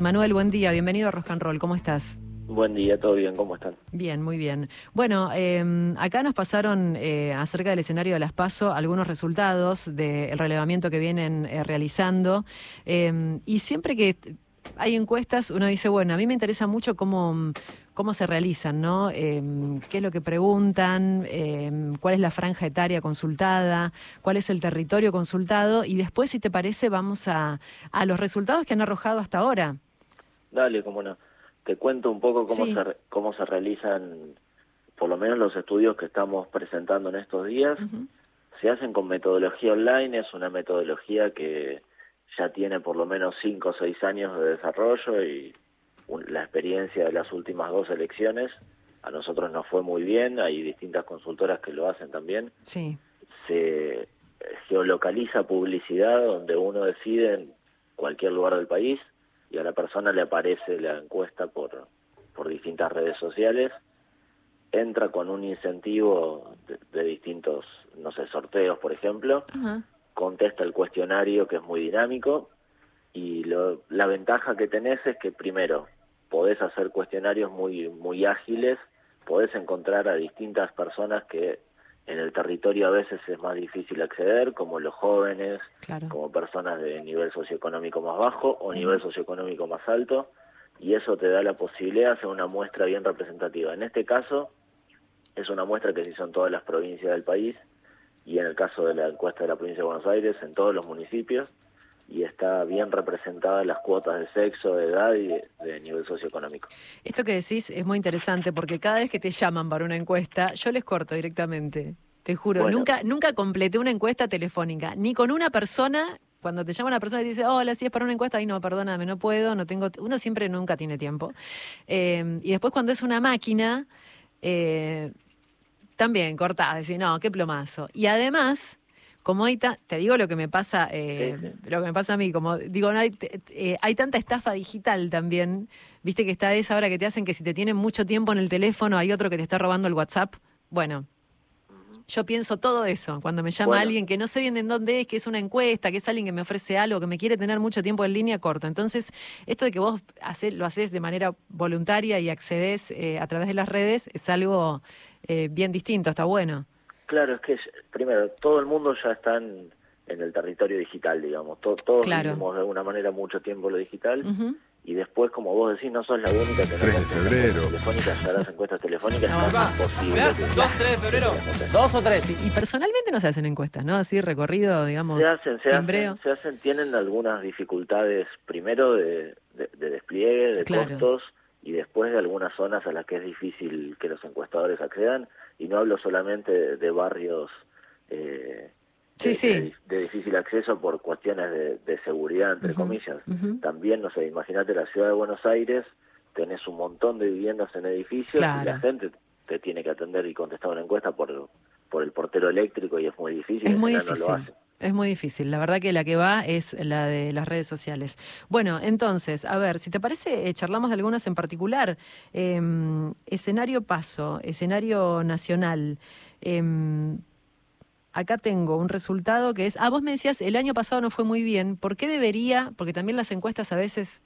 Manuel, buen día, bienvenido a Rock and Roll, ¿cómo estás? Buen día, todo bien, ¿cómo están? Bien, muy bien. Bueno, eh, acá nos pasaron eh, acerca del escenario de las PASO algunos resultados del relevamiento que vienen eh, realizando eh, y siempre que hay encuestas uno dice, bueno, a mí me interesa mucho cómo, cómo se realizan, ¿no? Eh, ¿Qué es lo que preguntan? ¿Cuál es la franja etaria consultada? ¿Cuál es el territorio consultado? Y después, si te parece, vamos a, a los resultados que han arrojado hasta ahora. Dale, cómo no. Te cuento un poco cómo, Sí. se, cómo se realizan, por lo menos los estudios que estamos presentando en estos días. Se hacen con metodología online, es una metodología que ya tiene por lo menos 5 o 6 años de desarrollo y la experiencia de las últimas dos elecciones. A nosotros nos fue muy bien, hay distintas consultoras que lo hacen también. Sí. se eh, geolocaliza publicidad donde uno decide en cualquier lugar del país y a la persona le aparece la encuesta por, por distintas redes sociales, entra con un incentivo de, de distintos, no sé, sorteos, por ejemplo, contesta el cuestionario que es muy dinámico y lo- la ventaja que tenés es que primero podés hacer cuestionarios muy muy ágiles, podés encontrar a distintas personas que en el territorio a veces es más difícil acceder, como los jóvenes, Claro. como personas de nivel socioeconómico más bajo o nivel socioeconómico más alto, y eso te da la posibilidad de hacer una muestra bien representativa. En este caso, es una muestra que se hizo en todas las provincias del país, y en el caso de la encuesta de la provincia de Buenos Aires, en todos los municipios, y está bien representadas las cuotas de sexo, de edad y de, de nivel socioeconómico. Esto que decís es muy interesante porque cada vez que te llaman para una encuesta, yo les corto directamente. Te juro, Bueno. nunca, nunca completé una encuesta telefónica, ni con una persona. Cuando te llama una persona y te dice, hola, si es para una encuesta, ay no, perdóname, no puedo, no tengo. Uno siempre nunca tiene tiempo. Eh, y después cuando es una máquina, eh, también cortás, decís, no, qué plomazo. Y además, como hay ta- te digo lo que me pasa, eh, Sí, lo que me pasa a mí, como digo, no hay, te- eh, hay tanta estafa digital también, viste que está esa hora que te hacen que si te tienen mucho tiempo en el teléfono hay otro que te está robando el WhatsApp. Bueno, yo pienso todo eso cuando me llama Bueno. alguien que no sé bien en dónde es, que es una encuesta, que es alguien que me ofrece algo, que me quiere tener mucho tiempo en línea corto. Entonces, esto de que vos lo haces de manera voluntaria y accedes eh, a través de las redes es algo eh, bien distinto, está bueno. Claro, es que es- primero, todo el mundo ya está en, en el territorio digital, digamos. To- todos Claro. vivimos de alguna manera mucho tiempo lo digital. Y después, como vos decís, no sos la única que no 3 de febrero. encuestas telefónicas, ya las encuestas telefónicas No, es va. casi imposible. ¿Me das que- 2, 3 de febrero? ¿Dos o tres? Y personalmente no se hacen encuestas, ¿no? Así recorrido, digamos, Se hacen, se hacen, se hacen, tienen algunas dificultades, primero de, de- de despliegue, de Claro. costos, y después de algunas zonas a las que es difícil que los encuestadores accedan, y no hablo solamente de, de barrios eh, Sí, de, sí. de- de difícil acceso por cuestiones de, de seguridad, entre comillas. También, no sé, imagínate la ciudad de Buenos Aires, tenés un montón de viviendas en edificios Claro. y la gente te tiene que atender y contestar una encuesta por, por el portero eléctrico y es muy difícil. Es muy difícil. No lo hacen. Es muy difícil. La verdad que la que va es la de las redes sociales. Bueno, entonces, a ver, si te parece, eh, charlamos de algunas en particular. Eh, escenario paso, escenario nacional. Eh, acá tengo un resultado que es, ah, vos me decías, el año pasado no fue muy bien. ¿Por qué debería? Porque también las encuestas a veces,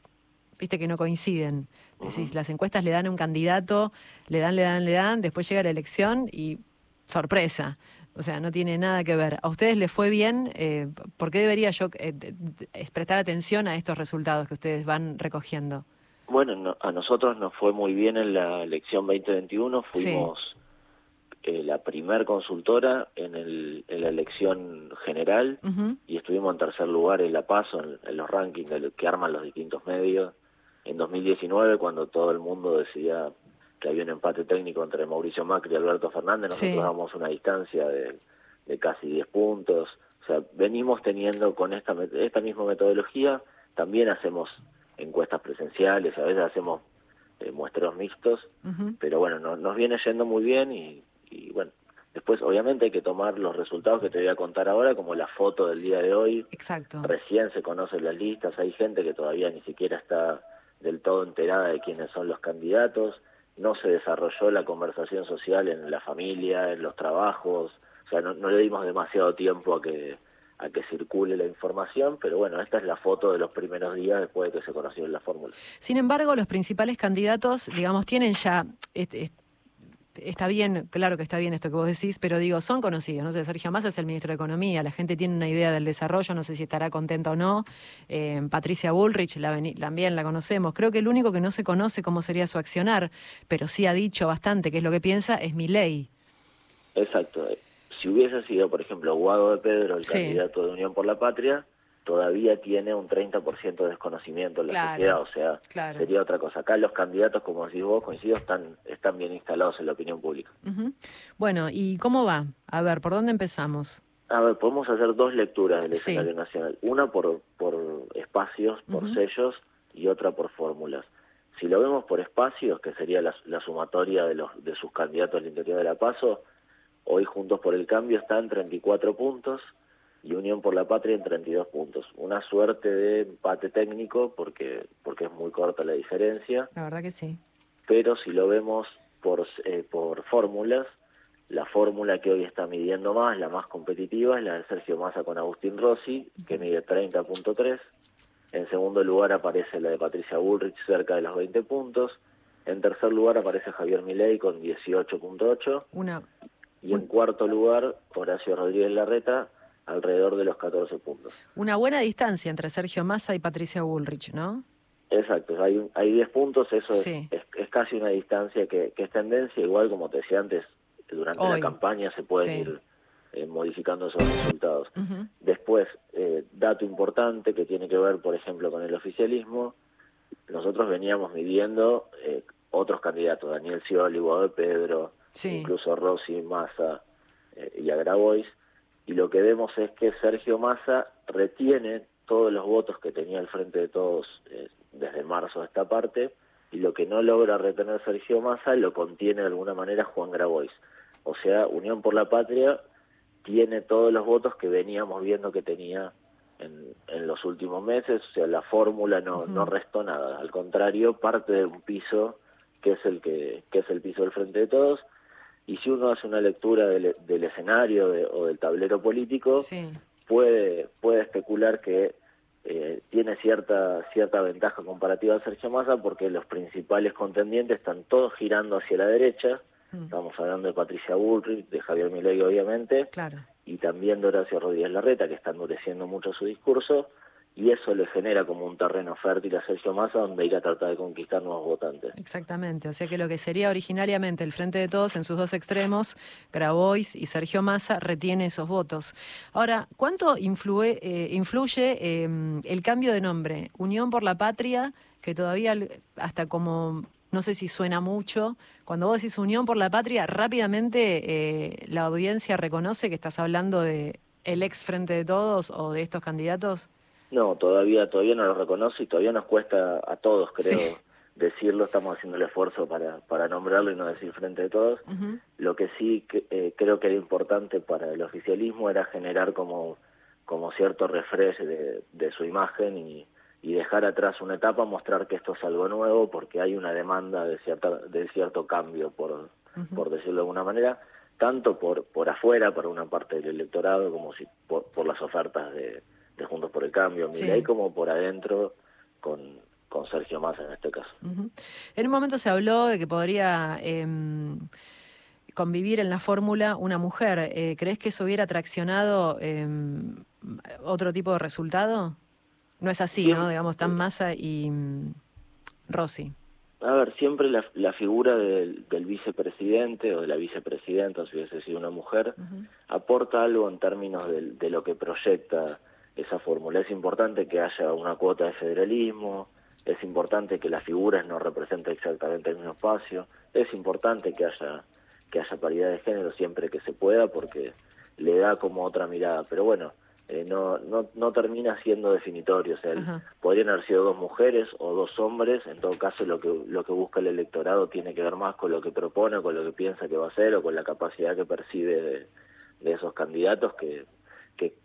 viste que no coinciden. Decís, las encuestas le dan a un candidato, le dan, le dan, le dan, después llega la elección y sorpresa. O sea, no tiene nada que ver. ¿A ustedes les fue bien? Eh, ¿Por qué debería yo eh, prestar atención a estos resultados que ustedes van recogiendo? Bueno, no- a nosotros nos fue muy bien en la elección 2021, Sí. fuimos eh, la primer consultora en, el, en la elección general y estuvimos en tercer lugar en La Paso, en, en los rankings que arman los distintos medios. En 2019, cuando todo el mundo decía que había un empate técnico entre Mauricio Macri y Alberto Fernández, nosotros Sí. damos una distancia de, de casi 10 puntos. O sea, venimos teniendo con esta, esta misma metodología, también hacemos encuestas presenciales, a veces hacemos eh, muestreos mixtos, pero bueno, no- nos viene yendo muy bien y, y bueno, después obviamente hay que tomar los resultados que te voy a contar ahora, como la foto del día de hoy, Exacto. recién se conocen las listas, hay gente que todavía ni siquiera está del todo enterada de quiénes son los candidatos, no se desarrolló la conversación social en la familia, en los trabajos, o sea, no, no le dimos demasiado tiempo a que a que circule la información, pero bueno, esta es la foto de los primeros días después de que se conoció la fórmula. Sin embargo, los principales candidatos, digamos, tienen ya está bien, claro que está bien esto que vos decís, pero digo, son conocidos, no sé, Sergio Massa es el ministro de Economía, la gente tiene una idea del desarrollo, no sé si estará contenta o no. Eh, Patricia Bullrich también la conocemos. Creo que el único que no se conoce cómo sería su accionar, pero sí ha dicho bastante qué es lo que piensa, es mi ley. Exacto. Si hubiese sido, por ejemplo, Guado de Pedro, el candidato de Unión por la Patria, todavía tiene un 30% de desconocimiento en la sociedad, o sea, sería otra cosa. Acá los candidatos, como decís vos, coincido, están, están bien instalados en la opinión pública. Bueno, ¿y cómo va? A ver, ¿por dónde empezamos? A ver, podemos hacer dos lecturas del escenario nacional. Una por, por espacios, por sellos, y otra por fórmulas. Si lo vemos por espacios, que sería la, la sumatoria de, los, de sus candidatos al interior de la PASO, hoy Juntos por el Cambio está en 34 puntos, y Unión por la Patria en 32 puntos. Una suerte de empate técnico porque, porque es muy corta la diferencia. La verdad que sí. Pero si lo vemos por, eh, por fórmulas, la fórmula que hoy está midiendo más, la más competitiva, es la de Sergio Massa con Agustín Rossi, que mide 30.3. En segundo lugar aparece la de Patricia Bullrich, cerca de los 20 puntos. En tercer lugar aparece Javier Milei con 18.8. Una... Y en cuarto lugar, Horacio Rodríguez Larreta alrededor de los 14 puntos. Una buena distancia entre Sergio Massa y Patricia Bullrich, ¿no? Exacto, hay, hay 10 puntos, eso es, es, casi una distancia que, es tendencia, igual como te decía antes, durante la campaña se pueden ir eh, modificando esos resultados. Después, eh, dato importante que tiene que ver, por ejemplo, con el oficialismo, nosotros veníamos midiendo eh, otros candidatos, Daniel Scioli, de Pedro, incluso Rossi, Massa y Agrabois, y lo que vemos es que Sergio Massa retiene todos los votos que tenía el Frente de Todos eh, desde marzo a esta parte, y lo que no logra retener Sergio Massa lo contiene de alguna manera Juan Grabois. O sea, Unión por la Patria tiene todos los votos que veníamos viendo que tenía en, en los últimos meses, o sea, la fórmula no, no restó nada, al contrario, parte de un piso que es el que, que es el piso del Frente de Todos, y si uno hace una lectura del, escenario o del tablero político, puede, puede especular que eh, tiene cierta, cierta ventaja comparativa a Sergio Massa porque los principales contendientes están todos girando hacia la derecha. Mm. Estamos hablando de Patricia Bullrich, de Javier Milei, obviamente, y también de Horacio Rodríguez Larreta, que está endureciendo mucho su discurso y eso le genera como un terreno fértil a Sergio Massa donde ir a tratar de conquistar nuevos votantes. Exactamente, o sea que lo que sería originariamente el Frente de Todos en sus dos extremos, Grabois y Sergio Massa, retiene esos votos. Ahora, ¿cuánto influye, eh, influye el cambio de nombre? Unión por la Patria, que todavía hasta como no sé si suena mucho. Cuando vos decís Unión por la Patria, rápidamente eh, la audiencia reconoce que estás hablando de el ex Frente de Todos o de estos candidatos. No, todavía todavía no lo reconoce y todavía nos cuesta a todos, creo, decirlo. Estamos haciendo el esfuerzo para, para nombrarlo y no decir frente de todos. Lo que sí eh, creo que era importante para el oficialismo era generar como, como cierto refresh de, de su imagen y, y dejar atrás una etapa, mostrar que esto es algo nuevo porque hay una demanda de, cierta, de cierto cambio, por, por decirlo de alguna manera tanto por por afuera para una parte del electorado como si por, por las ofertas de, de Juntos por el Cambio, sí. como por adentro con, con Sergio Massa en este caso. En un momento se habló de que podría em, convivir en la fórmula una mujer. Eh, ¿Crees que eso hubiera traccionado em, otro tipo de resultado? No es así, ¿no? Digamos, tan Massa y mm, Rossi. A ver, siempre la, la figura del, del, vicepresidente o de la vicepresidenta, si hubiese sido una mujer, aporta algo en términos de, de lo que proyecta esa fórmula. Es importante que haya una cuota de federalismo, es importante que las figuras no representen exactamente el mismo espacio, es importante que haya que haya paridad de género siempre que se pueda porque le da como otra mirada, pero bueno, eh, no, no, no termina siendo definitorio, o sea, podrían haber sido dos mujeres o dos hombres, en todo caso lo que, lo que busca el electorado tiene que ver más con lo que propone, con lo que piensa que va a hacer o con la capacidad que percibe de, de esos candidatos que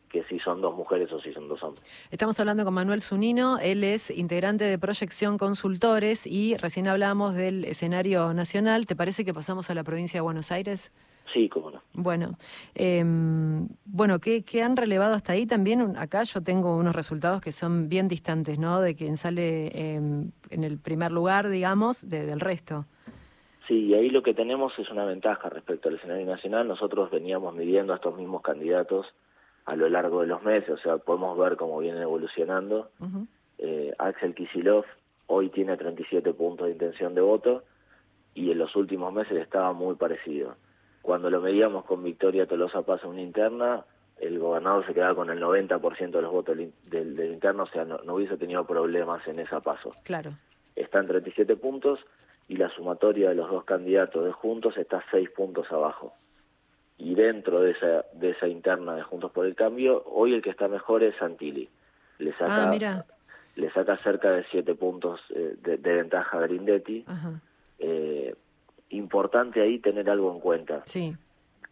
que si son dos mujeres o si son dos hombres. Estamos hablando con Manuel Zunino, él es integrante de Proyección Consultores y recién hablamos del escenario nacional. ¿Te parece que pasamos a la provincia de Buenos Aires? Sí, cómo no. Bueno, em, bueno, ¿qué, han relevado hasta ahí? También acá yo tengo unos resultados que son bien distantes, ¿no? De quien sale em, en el primer lugar, digamos, del resto. Sí, y ahí lo que tenemos es una ventaja respecto al escenario nacional. Nosotros veníamos midiendo a estos mismos candidatos a lo largo de los meses, o sea, podemos ver cómo vienen evolucionando. eh, Axel Kisilov hoy tiene 37 puntos de intención de voto y en los últimos meses estaba muy parecido. Cuando lo medíamos con Victoria Tolosa Paz en una interna, el gobernador se quedaba con el 90% de los votos del, del, interno, o sea, no, no, hubiese tenido problemas en esa paso. Claro. Está en 37 puntos y la sumatoria de los dos candidatos de Juntos está 6 puntos abajo. Y dentro de esa, de esa interna de Juntos por el Cambio, hoy el que está mejor es Santilli. Le saca, ah, Le saca cerca de 7 puntos eh, de, de, ventaja a Grindetti. Ajá. Eh, importante ahí tener algo en cuenta. Sí.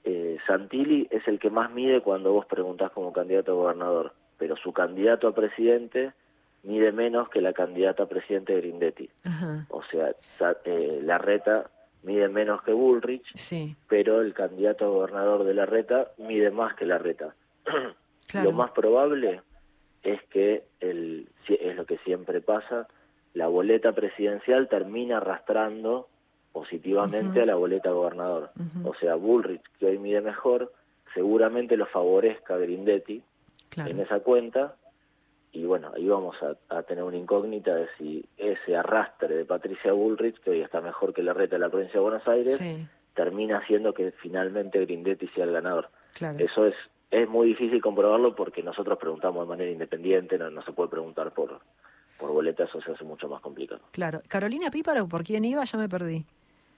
Eh, Santilli es el que más mide cuando vos preguntás como candidato a gobernador, pero su candidato a presidente mide menos que la candidata a presidente de Grindetti. Ajá. O sea, eh, la reta mide menos que Bullrich, sí. pero el candidato a gobernador de la reta mide más que la reta. Claro. Lo más probable es que, el, es lo que siempre pasa, la boleta presidencial termina arrastrando positivamente a la boleta gobernador. O sea, Bullrich, que hoy mide mejor, seguramente lo favorezca Grindetti Claro. en esa cuenta. Y bueno, ahí vamos a, a tener una incógnita de si ese arrastre de Patricia Bullrich, que hoy está mejor que la reta de la provincia de Buenos Aires, Sí, termina haciendo que finalmente Grindetti sea el ganador. claro. Eso es es muy difícil comprobarlo porque nosotros preguntamos de manera independiente, no, no se puede preguntar por, por boletas, eso se hace mucho más complicado. Claro. Carolina Píparo, ¿por quién iba? Ya me perdí.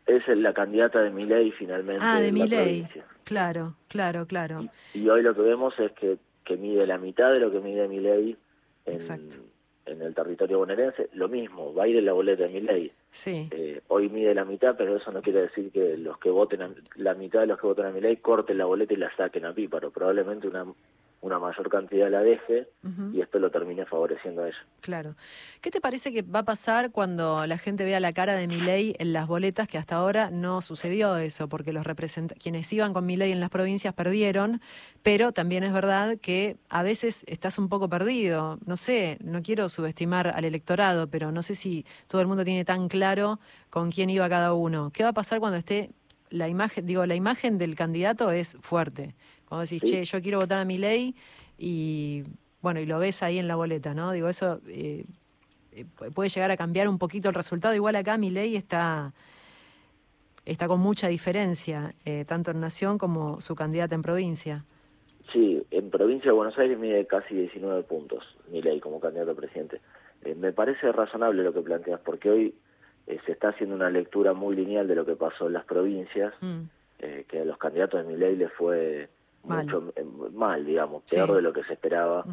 Es la candidata de Milei finalmente Ah, de provincia. Claro, claro, claro. Y, y hoy lo que vemos es que, que mide la mitad de lo que mide Milei en, el territorio bonaerense. Lo mismo, va a ir en la boleta de Milei. Sí, Eh, hoy mide la mitad, pero eso no quiere decir que los que voten, a- la mitad de los que voten a Milei corten la boleta y la saquen a Píparo. Probablemente una, una mayor cantidad la deje y esto lo termine favoreciendo a ella. claro. ¿Qué te parece que va a pasar cuando la gente vea la cara de Milei en las boletas? Que hasta ahora no sucedió eso, porque los represent quienes iban con Milei en las provincias perdieron, pero también es verdad que a veces estás un poco perdido. No sé, no quiero subestimar al electorado, pero no sé si todo el mundo tiene tan claro con quién iba cada uno. ¿Qué va a pasar cuando esté la imagen, digo, la imagen del candidato es fuerte? Cuando decís, Sí. che, yo quiero votar a Milei y bueno, y lo ves ahí en la boleta, ¿no? Digo, eso eh, eh, pu- puede llegar a cambiar un poquito el resultado. Igual acá Milei está, está con mucha diferencia, eh, tanto en Nación como su candidata en provincia. Sí, en provincia de Buenos Aires mide casi 19 puntos Milei como candidato a presidente. Eh, me parece razonable lo que planteas, porque hoy eh, se está haciendo una lectura muy lineal de lo que pasó en las provincias, Mm, que a los candidatos de Milei les fue Mal. mucho eh, mal, digamos, Sí. peor de lo que se esperaba.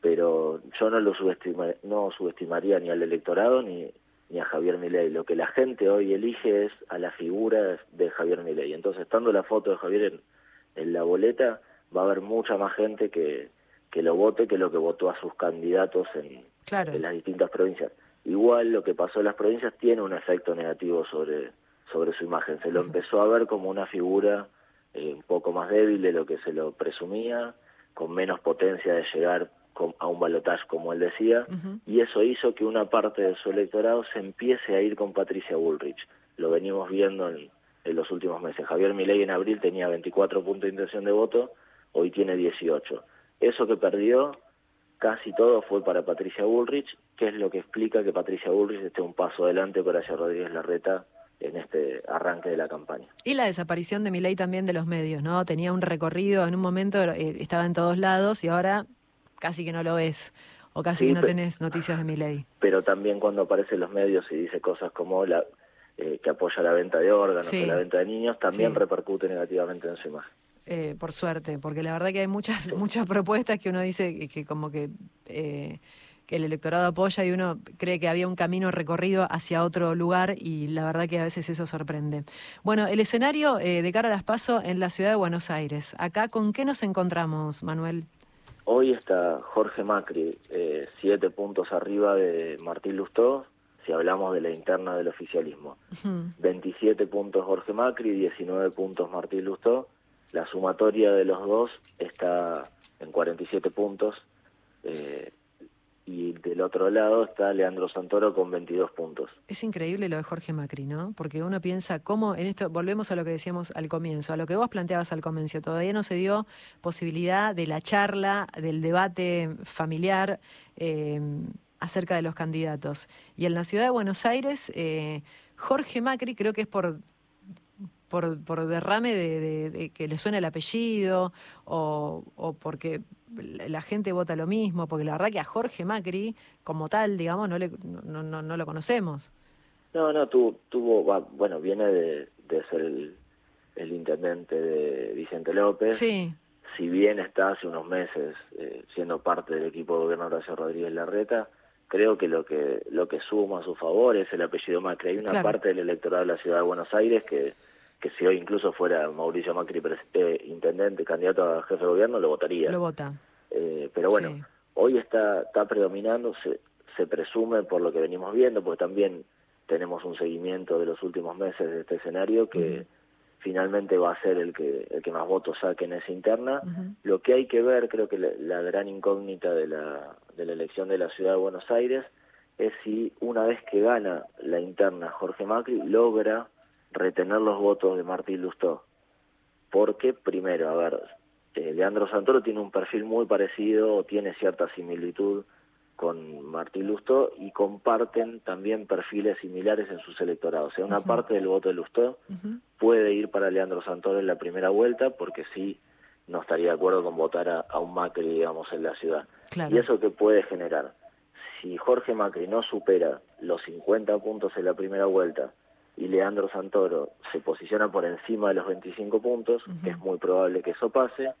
pero yo no lo subestima, no subestimaría ni al electorado ni, ni a Javier Milei. Lo que la gente hoy elige es a la figura de Javier Milei. Entonces, estando la foto de Javier en, en la boleta, va a haber mucha más gente que, que lo vote que lo que votó a sus candidatos en, Claro. en las distintas provincias. Igual lo que pasó en las provincias tiene un efecto negativo sobre, sobre su imagen. Se lo empezó a ver como una figura eh, un poco más débil de lo que se lo presumía, con menos potencia de llegar a un balotaje, como él decía, y eso hizo que una parte de su electorado se empiece a ir con Patricia Bullrich. Lo venimos viendo en, en los últimos meses. Javier Milei en abril tenía 24 puntos de intención de voto, hoy tiene 18. Eso que perdió, casi todo fue para Patricia Bullrich, que es lo que explica que Patricia Bullrich esté un paso adelante Horacio Rodríguez Larreta en este arranque de la campaña. Y la desaparición de Milei también de los medios, ¿no? Tenía un recorrido, en un momento eh, estaba en todos lados y ahora casi que no lo ves. O casi Sí, que no pe- tenés noticias de Milei. Pero también cuando aparece en los medios y dice cosas como la eh, que apoya la venta de órganos Sí. o la venta de niños, también Sí. repercute negativamente en su imagen. Eh, por suerte, porque la verdad que hay muchas, muchas propuestas que uno dice que, que como que, eh, que el electorado apoya y uno cree que había un camino recorrido hacia otro lugar y la verdad que a veces eso sorprende. Bueno, el escenario eh, de cara a las PASO en la ciudad de Buenos Aires. Acá, ¿con qué nos encontramos, Manuel? Hoy está Jorge Macri, eh, siete puntos arriba de Martín Lustó, si hablamos de la interna del oficialismo. 27 puntos Jorge Macri, 19 puntos Martín Lustó. La sumatoria de los dos está en 47 puntos. Eh, del otro lado está Leandro Santoro con 22 puntos. Es increíble lo de Jorge Macri, ¿no? Porque uno piensa cómo en esto, volvemos a lo que decíamos al comienzo, a lo que vos planteabas al comienzo, todavía no se dio posibilidad de la charla, del debate familiar eh, acerca de los candidatos. Y en la ciudad de Buenos Aires, eh, Jorge Macri creo que es por por, derrame de, que le suena el apellido o, o porque la gente vota lo mismo, porque la verdad que a Jorge Macri, como tal, digamos, no, le, no, no, no lo conocemos. No, no, tuvo, tuvo bueno, viene de, ser el, el, intendente de Vicente López. Sí. Si bien está hace unos meses eh, siendo parte del equipo de gobierno Horacio Rodríguez Larreta, creo que lo que lo que suma a su favor es el apellido Macri. Hay una parte del electorado de la ciudad de Buenos Aires que que si hoy incluso fuera Mauricio Macri eh, intendente, candidato a jefe de gobierno, lo votaría. Lo vota. Eh, pero bueno, hoy está, está predominando, se, se presume por lo que venimos viendo, porque también tenemos un seguimiento de los últimos meses de este escenario que finalmente va a ser el que el que más votos saque en esa interna. Lo que hay que ver, creo que la, gran incógnita de la, de la elección de la ciudad de Buenos Aires es si una vez que gana la interna Jorge Macri logra retener los votos de Martín Lustó. Porque, primero, a ver, eh, Leandro Santoro tiene un perfil muy parecido, tiene cierta similitud con Martín Lustó y comparten también perfiles similares en sus electorados. O sea, una parte del voto de Lustó puede ir para Leandro Santoro en la primera vuelta porque sí no estaría de acuerdo con votar a, un Macri, digamos, en la ciudad. ¿Y eso qué puede generar? Si Jorge Macri no supera los 50 puntos en la primera vuelta y Leandro Santoro se posiciona por encima de los 25 puntos, es muy probable que eso pase,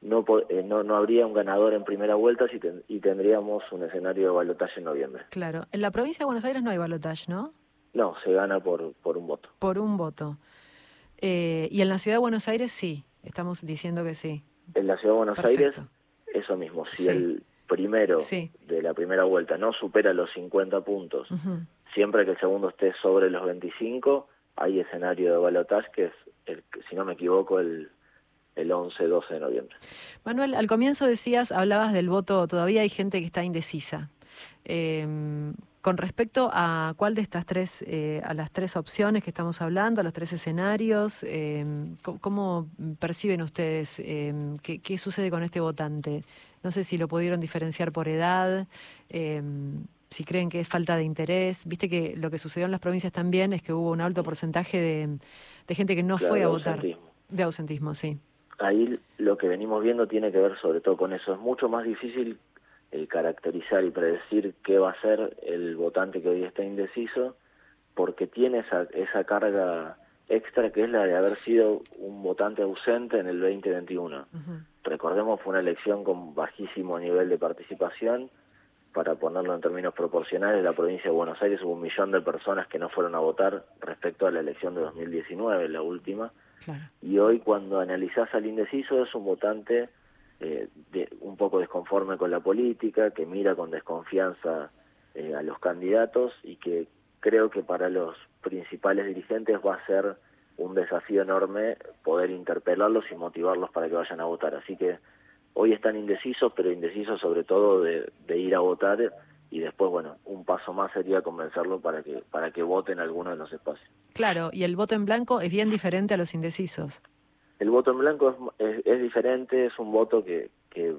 no, eh, no, no habría un ganador en primera vuelta si y tendríamos un escenario de balotaje en noviembre. Claro. En la provincia de Buenos Aires no hay balotaje, ¿no? No, se gana por, por un voto. Por un voto. Eh, y en la ciudad de Buenos Aires sí, estamos diciendo que sí. En la ciudad de Buenos Aires, eso mismo. Si el primero de la primera vuelta no supera los 50 puntos siempre que el segundo esté sobre los 25, hay escenario de balotaje que es, el, si no me equivoco, el, el 11-12 de noviembre. Manuel, al comienzo decías, hablabas del voto, todavía hay gente que está indecisa. Em, con respecto a cuál de estas tres, eh, a las tres opciones que estamos hablando, a los tres escenarios, em, ¿cómo, perciben ustedes em, qué, sucede con este votante? No sé si lo pudieron diferenciar por edad si creen que es falta de interés. Viste que lo que sucedió en las provincias también es que hubo un alto porcentaje de, gente que no fue a votar. De ausentismo, sí. Ahí lo que venimos viendo tiene que ver sobre todo con eso. Es mucho más difícil eh, caracterizar y predecir qué va a ser el votante que hoy está indeciso, porque tiene esa, esa carga extra que es la de haber sido un votante ausente en el 2021. Recordemos, fue una elección con bajísimo nivel de participación para ponerlo en términos proporcionales, la provincia de Buenos Aires hubo un millón de personas que no fueron a votar respecto a la elección de 2019, la última. Y hoy cuando analizás al indeciso es un votante eh, de, un poco desconforme con la política, que mira con desconfianza eh, a los candidatos y que creo que para los principales dirigentes va a ser un desafío enorme poder interpelarlos y motivarlos para que vayan a votar. Así que hoy están indecisos, pero indecisos sobre todo de, ir a votar y después, bueno, un paso más sería convencerlo para que, para que voten alguno de los espacios. Claro, y el voto en blanco es bien diferente a los indecisos. El voto en blanco es, es, diferente, es un voto que, que,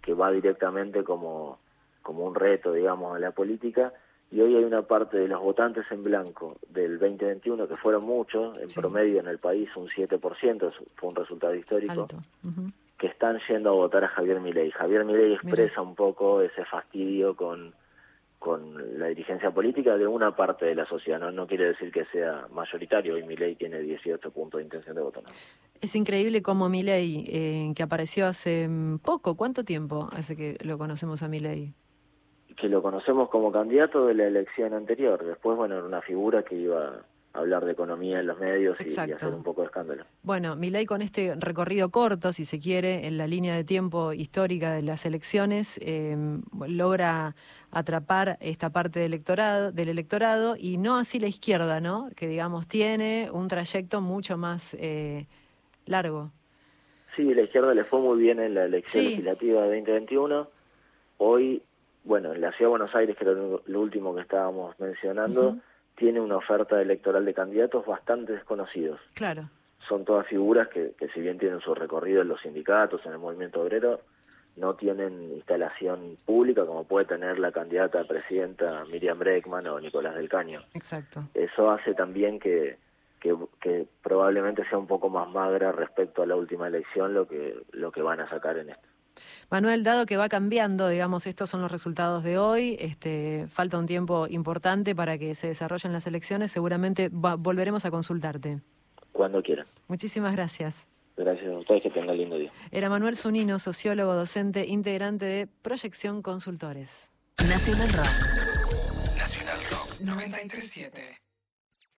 que, va directamente como, como un reto, digamos, a la política, y hoy hay una parte de los votantes en blanco del 2021, que fueron muchos, en promedio en el país un 7%, fue un resultado histórico, que están yendo a votar a Javier Milei. Javier Milei expresa un poco ese fastidio con, con la dirigencia política de una parte de la sociedad, no, no quiere decir que sea mayoritario, y Milei tiene 18 puntos de intención de voto. Es increíble cómo Milei, eh, que apareció hace poco, ¿cuánto tiempo hace que lo conocemos a Milei? Que lo conocemos como candidato de la elección anterior, después, bueno, era una figura que iba hablar de economía en los medios y, hacer un poco de escándalo. Bueno, Milei con este recorrido corto, si se quiere, en la línea de tiempo histórica de las elecciones, em, logra atrapar esta parte del electorado, del electorado y no así la izquierda, ¿no? Que digamos tiene un trayecto mucho más eh, largo. Sí, la izquierda le fue muy bien en la elección legislativa de 2021. Hoy, bueno, en la Ciudad de Buenos Aires, que era lo último que estábamos mencionando, tiene una oferta electoral de candidatos bastante desconocidos. Claro. Son todas figuras que, que si bien tienen su recorrido en los sindicatos, en el movimiento obrero, no tienen instalación pública como puede tener la candidata a presidenta Miriam Breckman o Nicolás del Caño. Exacto. Eso hace también que, que, que, probablemente sea un poco más magra respecto a la última elección lo que, lo que van a sacar en esto. Manuel, dado que va cambiando, digamos, estos son los resultados de hoy, este, falta un tiempo importante para que se desarrollen las elecciones, seguramente volveremos a consultarte. Cuando quieran. Muchísimas gracias. Gracias a ustedes, que tengan lindo día. Era Manuel Zunino, sociólogo, docente, integrante de Proyección Consultores. Nacional Rock. Nacional Rock 937.